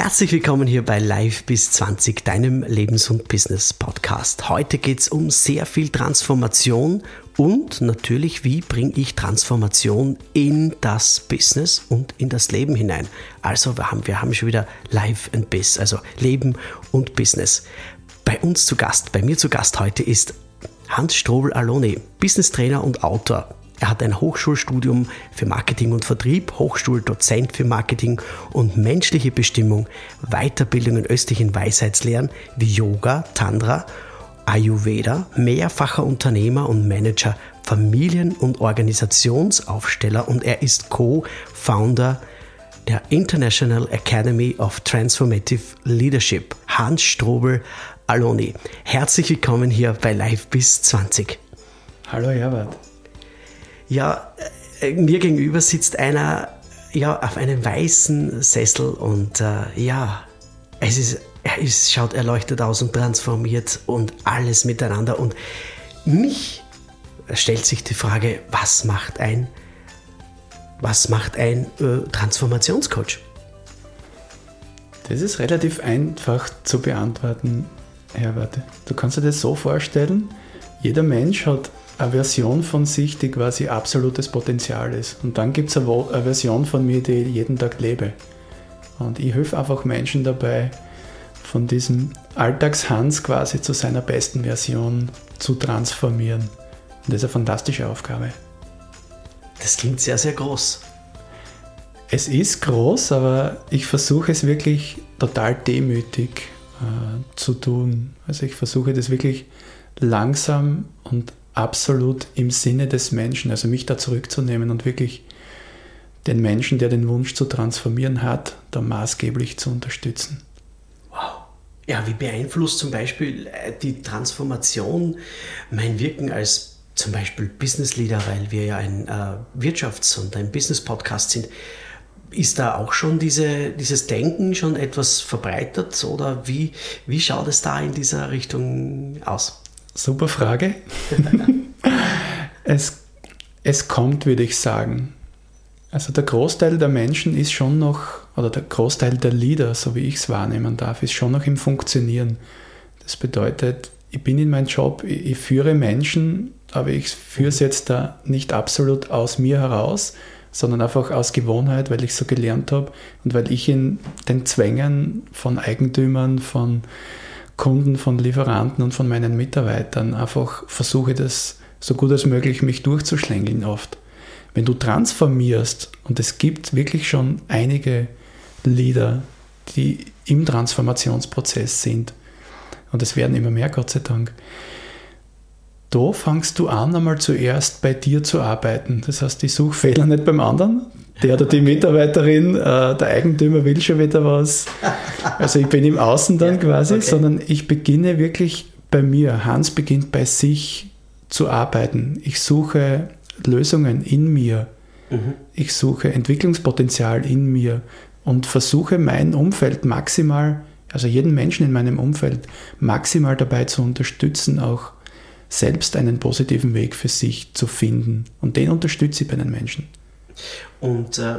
Herzlich willkommen hier bei Live bis 20, deinem Lebens- und Business-Podcast. Heute geht es um sehr viel Transformation und natürlich, wie bringe ich Transformation in das Business und in das Leben hinein. Also wir haben, wir haben schon wieder Live and Biz, also Leben und Business. Bei uns zu Gast, bei mir zu Gast heute ist Hans Strobel-Aloni, Business Trainer und Autor. Er hat ein Hochschulstudium für Marketing und Vertrieb, Hochschuldozent für Marketing und menschliche Bestimmung, Weiterbildung in östlichen Weisheitslehren wie Yoga, Tantra, Ayurveda, mehrfacher Unternehmer und Manager, Familien- und Organisationsaufsteller und er ist Co-Founder der International Academy of Transformative Leadership, Hans Strobel Aloni. Herzlich willkommen hier bei Live bis 20. Hallo Herbert. Ja, äh, mir gegenüber sitzt einer ja, auf einem weißen Sessel und äh, ja, es ist, ist, schaut erleuchtet aus und transformiert und alles miteinander. Und mich stellt sich die Frage, was macht ein, was macht ein äh, Transformationscoach? Das ist relativ einfach zu beantworten, Herbert. Du kannst dir das so vorstellen, jeder Mensch hat eine Version von sich, die quasi absolutes Potenzial ist. Und dann gibt es eine, eine Version von mir, die ich jeden Tag lebe. Und ich helfe einfach Menschen dabei, von diesem Alltagshans quasi zu seiner besten Version zu transformieren. Und das ist eine fantastische Aufgabe. Das klingt sehr, sehr groß. Es ist groß, aber ich versuche es wirklich total demütig äh, zu tun. Also ich versuche das wirklich langsam und absolut im Sinne des Menschen, also mich da zurückzunehmen und wirklich den Menschen, der den Wunsch zu transformieren hat, da maßgeblich zu unterstützen. Wow. Ja, wie beeinflusst zum Beispiel äh, die Transformation mein Wirken als zum Beispiel Business Leader, weil wir ja ein äh, Wirtschafts- und ein Business-Podcast sind? Ist da auch schon diese, dieses Denken schon etwas verbreitet oder wie, wie schaut es da in dieser Richtung aus? Super Frage. es, es kommt, würde ich sagen. Also der Großteil der Menschen ist schon noch, oder der Großteil der Leader, so wie ich es wahrnehmen darf, ist schon noch im Funktionieren. Das bedeutet, ich bin in meinem Job, ich, ich führe Menschen, aber ich führe es jetzt da nicht absolut aus mir heraus, sondern einfach aus Gewohnheit, weil ich so gelernt habe und weil ich in den Zwängen von Eigentümern, von Kunden, von Lieferanten und von meinen Mitarbeitern einfach versuche das so gut als möglich mich durchzuschlängeln oft. Wenn du transformierst, und es gibt wirklich schon einige Leader, die im Transformationsprozess sind, und es werden immer mehr, Gott sei Dank, da fangst du an, einmal zuerst bei dir zu arbeiten. Das heißt, ich suche Fehler nicht beim anderen. Der oder die Mitarbeiterin, äh, der Eigentümer will schon wieder was. Also ich bin im Außen dann ja, quasi, okay. sondern ich beginne wirklich bei mir. Hans beginnt bei sich zu arbeiten. Ich suche Lösungen in mir. Mhm. Ich suche Entwicklungspotenzial in mir und versuche mein Umfeld maximal, also jeden Menschen in meinem Umfeld maximal dabei zu unterstützen, auch selbst einen positiven Weg für sich zu finden. Und den unterstütze ich bei den Menschen. Und äh,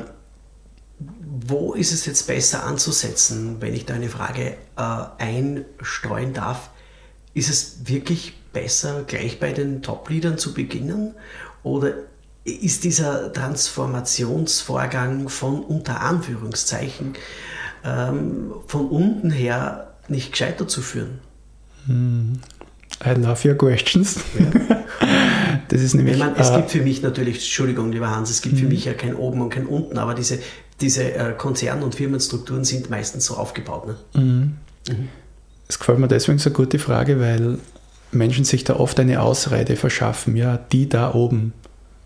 wo ist es jetzt besser anzusetzen, wenn ich da eine Frage äh, einstreuen darf? Ist es wirklich besser, gleich bei den Top-Leadern zu beginnen? Oder ist dieser Transformationsvorgang von unter Anführungszeichen ähm, von unten her nicht gescheiter zu führen? I love your questions. Ja. Das ist nämlich. Meine, es äh, gibt für mich natürlich, Entschuldigung, lieber Hans, es gibt für mhm. mich ja kein Oben und kein Unten, aber diese, diese äh, Konzern- und Firmenstrukturen sind meistens so aufgebaut. Ne? Mhm. Mhm. Es gefällt mir deswegen so gut die Frage, weil Menschen sich da oft eine Ausrede verschaffen. Ja, die da oben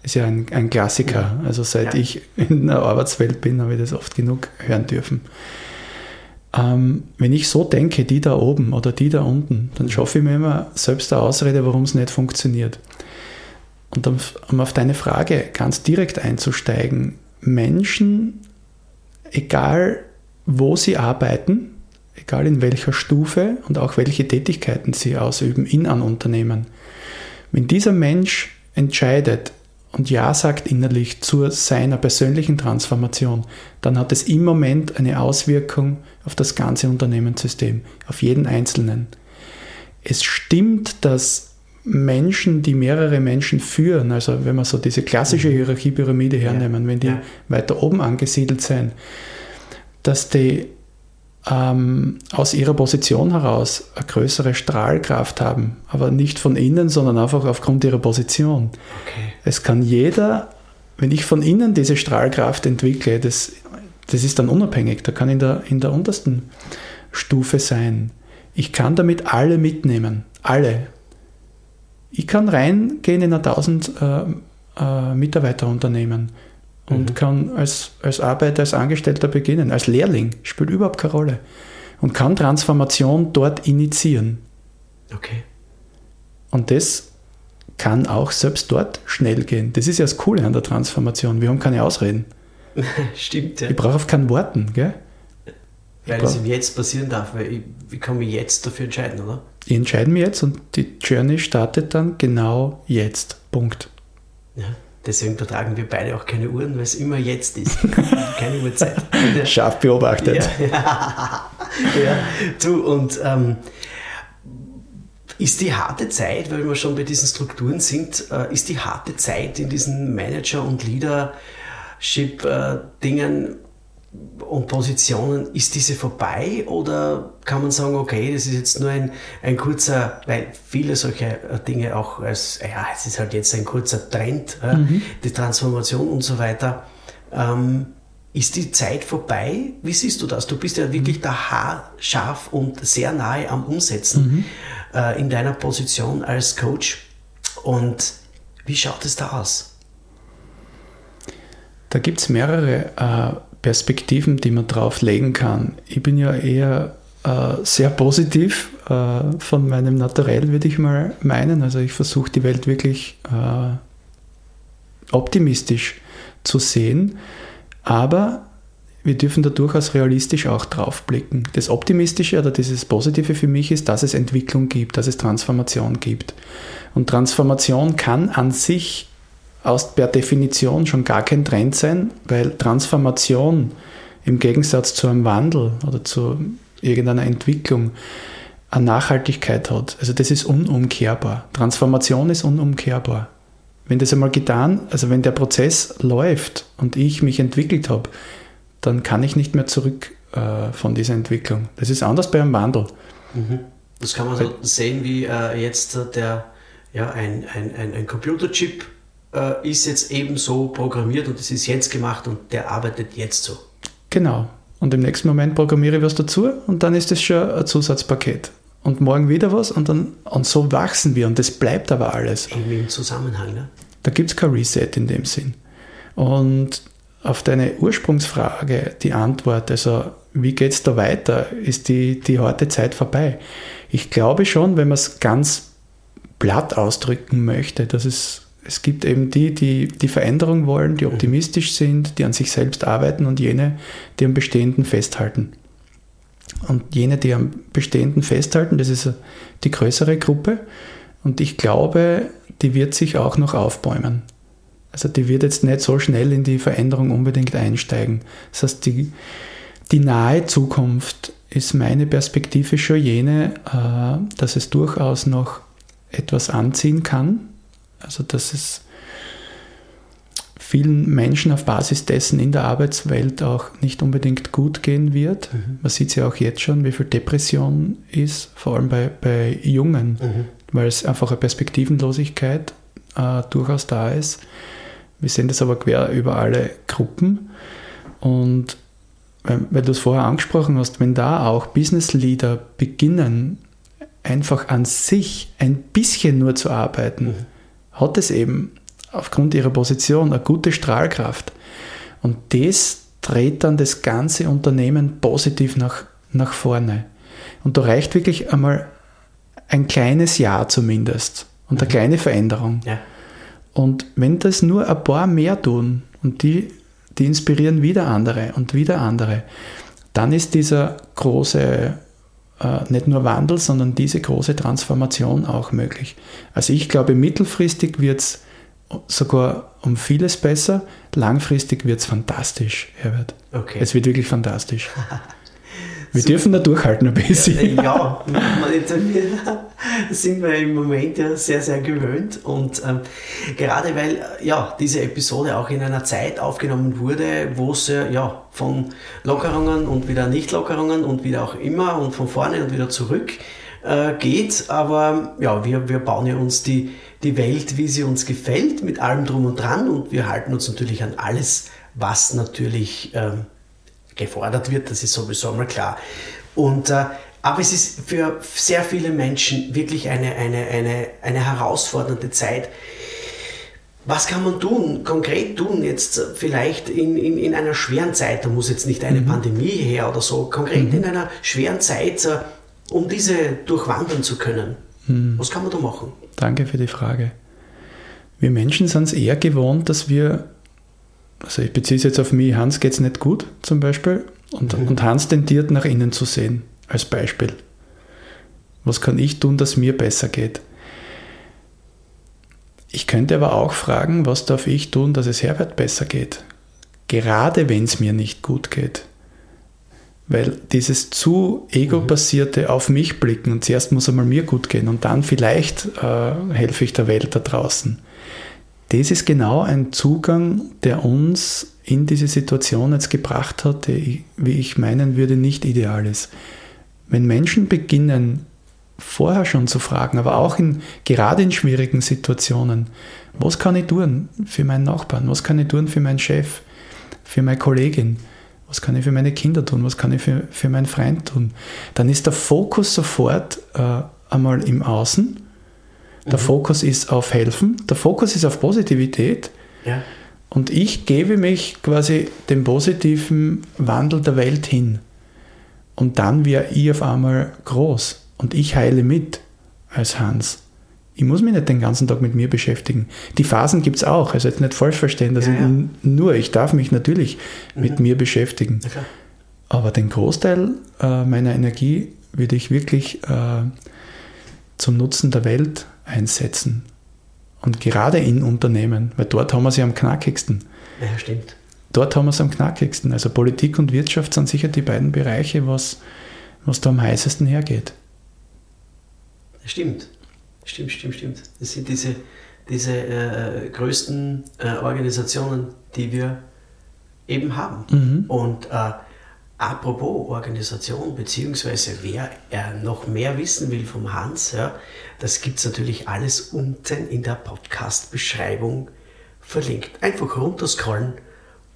ist ja ein, ein Klassiker. Also seit ja. ich in der Arbeitswelt bin, habe ich das oft genug hören dürfen. Ähm, wenn ich so denke, die da oben oder die da unten, dann schaffe ich mir immer selbst eine Ausrede, warum es nicht funktioniert. Und um, um auf deine Frage ganz direkt einzusteigen, Menschen, egal wo sie arbeiten, egal in welcher Stufe und auch welche Tätigkeiten sie ausüben in einem Unternehmen, wenn dieser Mensch entscheidet und Ja sagt innerlich zu seiner persönlichen Transformation, dann hat es im Moment eine Auswirkung auf das ganze Unternehmenssystem, auf jeden Einzelnen. Es stimmt, dass Menschen, die mehrere Menschen führen, also wenn wir so diese klassische mhm. Hierarchiepyramide hernehmen, wenn die ja. weiter oben angesiedelt sind, dass die ähm, aus ihrer Position heraus eine größere Strahlkraft haben, aber nicht von innen, sondern einfach aufgrund ihrer Position. Okay. Es kann jeder, wenn ich von innen diese Strahlkraft entwickle, das, das ist dann unabhängig, da kann in der, in der untersten Stufe sein. Ich kann damit alle mitnehmen, alle. Ich kann reingehen in ein 1000 äh, äh, Mitarbeiterunternehmen und mhm. kann als, als Arbeiter, als Angestellter beginnen, als Lehrling, spielt überhaupt keine Rolle. Und kann Transformation dort initiieren. Okay. Und das kann auch selbst dort schnell gehen. Das ist ja das Coole an der Transformation. Wir haben keine Ausreden. Stimmt, ja. Ich brauche auf keinen Warten, gell? Weil es im Jetzt passieren darf, weil ich, ich kann mich jetzt dafür entscheiden, oder? Ich entscheide mich jetzt und die Journey startet dann genau jetzt. Punkt. Ja. Deswegen vertragen wir beide auch keine Uhren, weil es immer jetzt ist. keine Uhrzeit. Scharf beobachtet. Ja, ja. du und ähm, ist die harte Zeit, weil wir schon bei diesen Strukturen sind, äh, ist die harte Zeit in diesen Manager- und Leadership-Dingen äh, und Positionen, ist diese vorbei oder kann man sagen, okay, das ist jetzt nur ein, ein kurzer, weil viele solche äh, Dinge auch als, ja, es ist halt jetzt ein kurzer Trend, mhm. die Transformation und so weiter. Ähm, ist die Zeit vorbei? Wie siehst du das? Du bist ja wirklich da haarscharf und sehr nahe am Umsetzen mhm. äh, in deiner Position als Coach. Und wie schaut es da aus? Da gibt es mehrere äh, Perspektiven, die man drauf legen kann. Ich bin ja eher äh, sehr positiv äh, von meinem Naturell, würde ich mal meinen. Also ich versuche die Welt wirklich äh, optimistisch zu sehen, aber wir dürfen da durchaus realistisch auch drauf blicken. Das Optimistische oder dieses Positive für mich ist, dass es Entwicklung gibt, dass es Transformation gibt. Und Transformation kann an sich aus per Definition schon gar kein Trend sein, weil Transformation im Gegensatz zu einem Wandel oder zu irgendeiner Entwicklung eine Nachhaltigkeit hat. Also das ist unumkehrbar. Transformation ist unumkehrbar. Wenn das einmal getan, also wenn der Prozess läuft und ich mich entwickelt habe, dann kann ich nicht mehr zurück äh, von dieser Entwicklung. Das ist anders bei einem Wandel. Mhm. Das kann man so sehen wie äh, jetzt der, ja, ein, ein, ein, ein Computerchip äh, ist jetzt eben so programmiert und es ist jetzt gemacht und der arbeitet jetzt so. Genau. Und im nächsten Moment programmiere ich was dazu und dann ist es schon ein Zusatzpaket. Und morgen wieder was und dann und so wachsen wir und das bleibt aber alles. Irgendwie im Zusammenhang, ne? Da gibt es kein Reset in dem Sinn. Und auf deine Ursprungsfrage, die Antwort, also wie geht es da weiter, ist die, die harte Zeit vorbei. Ich glaube schon, wenn man es ganz platt ausdrücken möchte, dass es es gibt eben die, die die Veränderung wollen, die mhm. optimistisch sind, die an sich selbst arbeiten und jene, die am Bestehenden festhalten. Und jene, die am Bestehenden festhalten, das ist die größere Gruppe. Und ich glaube, die wird sich auch noch aufbäumen. Also die wird jetzt nicht so schnell in die Veränderung unbedingt einsteigen. Das heißt, die, die nahe Zukunft ist meine Perspektive schon jene, äh, dass es durchaus noch etwas anziehen kann, also dass es vielen Menschen auf Basis dessen in der Arbeitswelt auch nicht unbedingt gut gehen wird. Mhm. Man sieht es ja auch jetzt schon, wie viel Depression ist, vor allem bei, bei Jungen, mhm. weil es einfach eine Perspektivenlosigkeit äh, durchaus da ist. Wir sehen das aber quer über alle Gruppen. Und weil, weil du es vorher angesprochen hast, wenn da auch Business Leader beginnen, einfach an sich ein bisschen nur zu arbeiten, mhm hat es eben aufgrund ihrer Position eine gute Strahlkraft. Und das dreht dann das ganze Unternehmen positiv nach, nach vorne. Und da reicht wirklich einmal ein kleines Ja zumindest und eine mhm. kleine Veränderung. Ja. Und wenn das nur ein paar mehr tun und die, die inspirieren wieder andere und wieder andere, dann ist dieser große nicht nur Wandel, sondern diese große Transformation auch möglich. Also ich glaube, mittelfristig wird es sogar um vieles besser. Langfristig wird es fantastisch, Herbert. Okay. Es wird wirklich fantastisch. Wir so, dürfen da durchhalten ein bisschen. Ja, ja sind wir im Moment ja sehr, sehr gewöhnt. Und ähm, gerade weil ja, diese Episode auch in einer Zeit aufgenommen wurde, wo es ja, von Lockerungen und wieder Nicht-Lockerungen und wieder auch immer und von vorne und wieder zurück äh, geht. Aber ja, wir, wir bauen ja uns die, die Welt, wie sie uns gefällt, mit allem drum und dran. Und wir halten uns natürlich an alles, was natürlich ähm, gefordert wird, das ist sowieso einmal klar. Und, äh, aber es ist für sehr viele Menschen wirklich eine, eine, eine, eine herausfordernde Zeit. Was kann man tun, konkret tun, jetzt vielleicht in, in, in einer schweren Zeit, da muss jetzt nicht eine mhm. Pandemie her oder so, konkret mhm. in einer schweren Zeit, äh, um diese durchwandern zu können? Mhm. Was kann man da machen? Danke für die Frage. Wir Menschen sind es eher gewohnt, dass wir also ich beziehe es jetzt auf mich, Hans geht es nicht gut zum Beispiel und, mhm. und Hans tendiert nach innen zu sehen, als Beispiel. Was kann ich tun, dass mir besser geht? Ich könnte aber auch fragen, was darf ich tun, dass es Herbert besser geht? Gerade wenn es mir nicht gut geht. Weil dieses zu ego-basierte auf mich blicken und zuerst muss einmal mir gut gehen und dann vielleicht äh, helfe ich der Welt da draußen das ist genau ein Zugang, der uns in diese Situation jetzt gebracht hat, die, wie ich meinen würde, nicht ideal ist. Wenn Menschen beginnen, vorher schon zu fragen, aber auch in, gerade in schwierigen Situationen, was kann ich tun für meinen Nachbarn, was kann ich tun für meinen Chef, für meine Kollegin, was kann ich für meine Kinder tun, was kann ich für, für meinen Freund tun, dann ist der Fokus sofort äh, einmal im Außen der mhm. Fokus ist auf Helfen, der Fokus ist auf Positivität. Ja. Und ich gebe mich quasi dem positiven Wandel der Welt hin. Und dann wäre ich auf einmal groß. Und ich heile mit als Hans. Ich muss mich nicht den ganzen Tag mit mir beschäftigen. Die Phasen gibt es auch. Also jetzt nicht falsch verstehen, dass ja, ja. ich nur, ich darf mich natürlich mhm. mit mir beschäftigen. Okay. Aber den Großteil äh, meiner Energie würde ich wirklich äh, zum Nutzen der Welt einsetzen. Und gerade in Unternehmen, weil dort haben wir sie am knackigsten. Ja, stimmt. Dort haben wir es am knackigsten. Also Politik und Wirtschaft sind sicher die beiden Bereiche, was, was da am heißesten hergeht. Stimmt. Stimmt, stimmt, stimmt. Das sind diese, diese äh, größten äh, Organisationen, die wir eben haben. Mhm. Und äh, Apropos Organisation, beziehungsweise wer er noch mehr wissen will vom Hans, ja, das gibt es natürlich alles unten in der Podcast-Beschreibung verlinkt. Einfach runterscrollen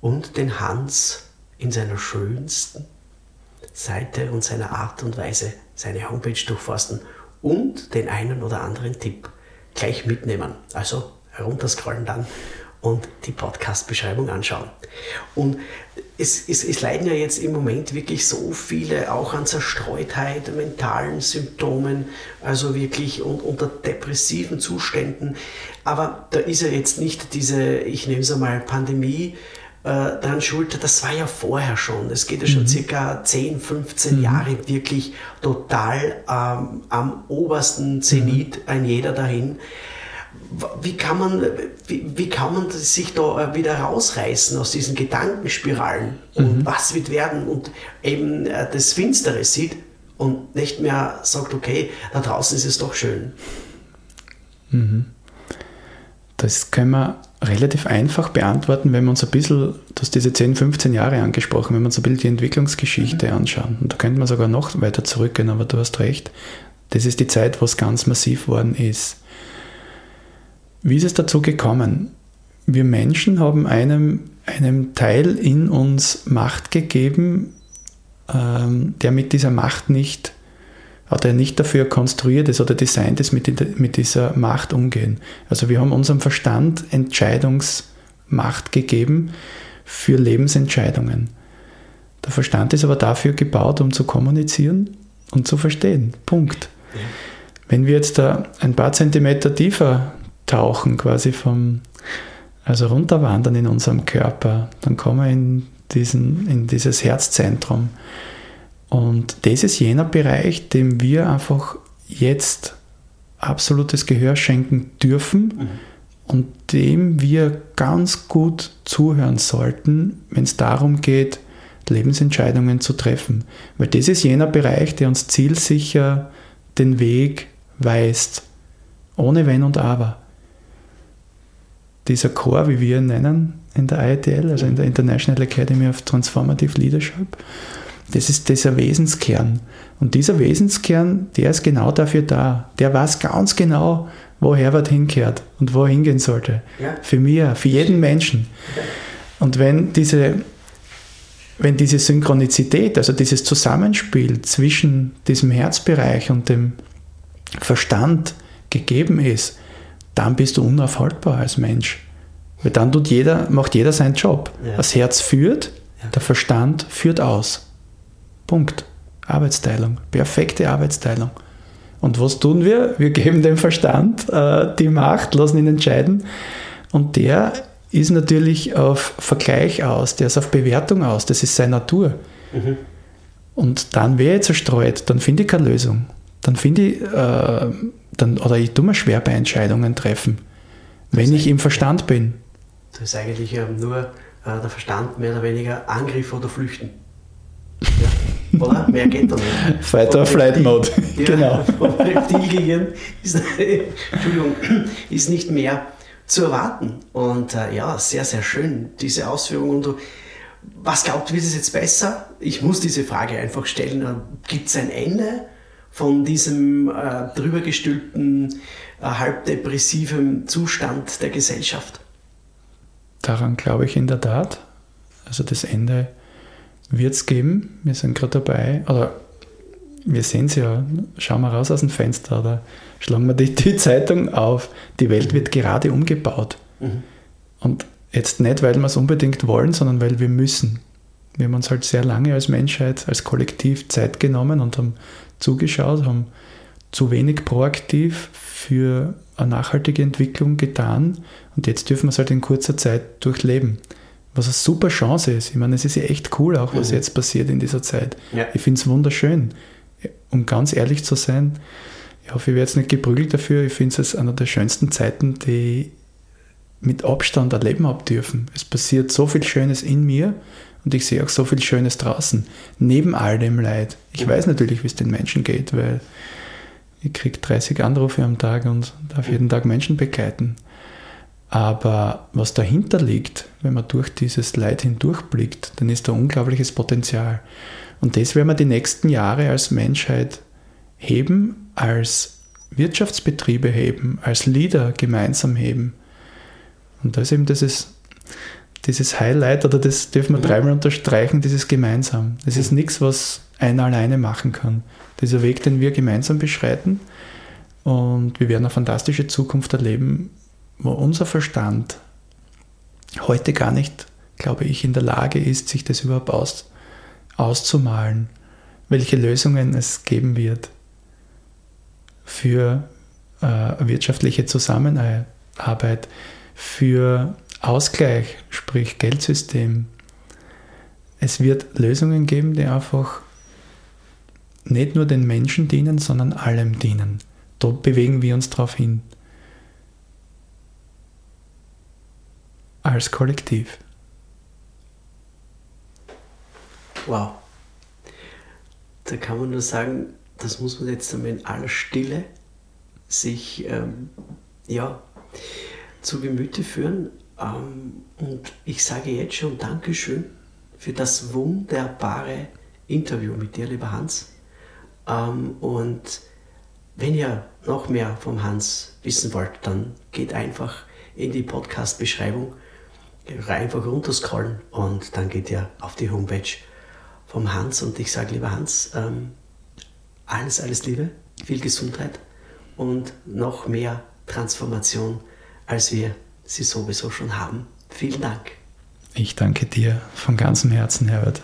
und den Hans in seiner schönsten Seite und seiner Art und Weise seine Homepage durchforsten und den einen oder anderen Tipp gleich mitnehmen. Also herunterscrollen dann und die Podcast-Beschreibung anschauen. Und es, es, es, leiden ja jetzt im Moment wirklich so viele auch an Zerstreutheit, mentalen Symptomen, also wirklich und, unter depressiven Zuständen. Aber da ist ja jetzt nicht diese, ich nehme es einmal, Pandemie äh, dran schuld. Das war ja vorher schon. Es geht ja schon mhm. circa 10, 15 mhm. Jahre wirklich total ähm, am obersten Zenit, mhm. ein jeder dahin wie kann man, wie, wie, kann man sich da äh, wieder rausreißen aus diesen Gedankenspiralen und mhm. was wird werden und eben äh, das Finstere sieht und nicht mehr sagt, okay, da draußen ist es doch schön. Mhm. Das können wir relativ einfach beantworten, wenn wir uns ein bisschen, du hast diese 10, 15 Jahre angesprochen, wenn wir uns ein bisschen die Entwicklungsgeschichte mhm. anschauen. Und da könnte man sogar noch weiter zurückgehen, aber du hast recht. Das ist die Zeit, wo es ganz massiv worden ist. Wie ist es dazu gekommen? Wir Menschen haben einem, einem Teil in uns Macht gegeben, ähm, der mit dieser Macht nicht oder nicht dafür konstruiert ist oder designt ist, mit, mit dieser Macht umgehen. Also wir haben unserem Verstand Entscheidungsmacht gegeben für Lebensentscheidungen. Der Verstand ist aber dafür gebaut, um zu kommunizieren und zu verstehen. Punkt. Wenn wir jetzt da ein paar Zentimeter tiefer tauchen, quasi vom, also runterwandern in unserem Körper, dann kommen wir in, diesen, in dieses Herzzentrum. Und das ist jener Bereich, dem wir einfach jetzt absolutes Gehör schenken dürfen mhm. und dem wir ganz gut zuhören sollten, wenn es darum geht, Lebensentscheidungen zu treffen. Weil das ist jener Bereich, der uns zielsicher den Weg weist, ohne Wenn und Aber. Dieser Chor, wie wir ihn nennen in der IATL, also in der International Academy of Transformative Leadership, das ist dieser Wesenskern. Und dieser Wesenskern, der ist genau dafür da. Der weiß ganz genau, wo Herbert hinkehrt und wo er hingehen sollte. Ja. Für mich, für jeden Menschen. Und wenn diese, wenn diese Synchronizität, also dieses Zusammenspiel zwischen diesem Herzbereich und dem Verstand gegeben ist, dann bist du unaufhaltbar als Mensch. Weil dann tut jeder, macht jeder seinen Job. Ja. Das Herz führt, ja. der Verstand führt aus. Punkt. Arbeitsteilung. Perfekte Arbeitsteilung. Und was tun wir? Wir geben dem Verstand äh, die Macht, lassen ihn entscheiden. Und der ist natürlich auf Vergleich aus, der ist auf Bewertung aus, das ist seine Natur. Mhm. Und dann wäre ich zerstreut, dann finde ich keine Lösung. Dann finde ich, äh, dann, oder ich tue mir schwer bei Entscheidungen treffen, wenn ich im Verstand bin. Das ist eigentlich ähm, nur äh, der Verstand mehr oder weniger Angriff oder Flüchten. Ja. Oder? Mehr geht da nicht. Fight or Flight Mode. Ja, genau. Vom Reptilgehirn ist, Entschuldigung, ist nicht mehr zu erwarten. Und äh, ja, sehr, sehr schön, diese Ausführungen. Und was glaubt, wird es jetzt besser? Ich muss diese Frage einfach stellen. Gibt es ein Ende von diesem äh, drübergestülpten, äh, halbdepressiven Zustand der Gesellschaft? Daran glaube ich in der Tat. Also das Ende wird es geben. Wir sind gerade dabei, oder wir sehen es ja, schauen wir raus aus dem Fenster oder schlagen wir die, die Zeitung auf. Die Welt wird gerade umgebaut. Mhm. Und jetzt nicht, weil wir es unbedingt wollen, sondern weil wir müssen. Wir haben uns halt sehr lange als Menschheit, als Kollektiv Zeit genommen und haben zugeschaut, haben zu wenig proaktiv für eine nachhaltige Entwicklung getan und jetzt dürfen wir es halt in kurzer Zeit durchleben. Was eine super Chance ist. Ich meine, es ist ja echt cool auch, was mhm. jetzt passiert in dieser Zeit. Ja. Ich finde es wunderschön. Um ganz ehrlich zu sein, ich hoffe, ich werde jetzt nicht geprügelt dafür. Ich finde es einer der schönsten Zeiten, die ich mit Abstand erleben habe dürfen. Es passiert so viel Schönes in mir und ich sehe auch so viel Schönes draußen. Neben all dem Leid. Ich mhm. weiß natürlich, wie es den Menschen geht, weil ich kriege 30 Anrufe am Tag und darf jeden Tag Menschen begleiten. Aber was dahinter liegt, wenn man durch dieses Leid hindurchblickt, dann ist da unglaubliches Potenzial. Und das werden wir die nächsten Jahre als Menschheit heben, als Wirtschaftsbetriebe heben, als Leader gemeinsam heben. Und da ist eben dieses, dieses Highlight, oder das dürfen wir dreimal unterstreichen, dieses gemeinsam. Das ist nichts, was einer alleine machen kann. Dieser Weg, den wir gemeinsam beschreiten. Und wir werden eine fantastische Zukunft erleben, wo unser Verstand heute gar nicht, glaube ich, in der Lage ist, sich das überhaupt aus, auszumalen, welche Lösungen es geben wird für äh, wirtschaftliche Zusammenarbeit, für Ausgleich, sprich Geldsystem. Es wird Lösungen geben, die einfach nicht nur den Menschen dienen, sondern allem dienen. Da bewegen wir uns darauf hin. Als Kollektiv. Wow. Da kann man nur sagen, das muss man jetzt einmal in aller Stille sich ähm, ja, zu Gemüte führen. Ähm, und ich sage jetzt schon Dankeschön für das wunderbare Interview mit dir, lieber Hans. Ähm, und wenn ihr noch mehr vom Hans wissen wollt, dann geht einfach in die Podcast-Beschreibung, einfach runterscrollen und dann geht ihr auf die Homepage vom Hans und ich sage, lieber Hans, ähm, alles, alles Liebe, viel Gesundheit und noch mehr Transformation, als wir sie sowieso schon haben. Vielen Dank. Ich danke dir von ganzem Herzen, Herbert.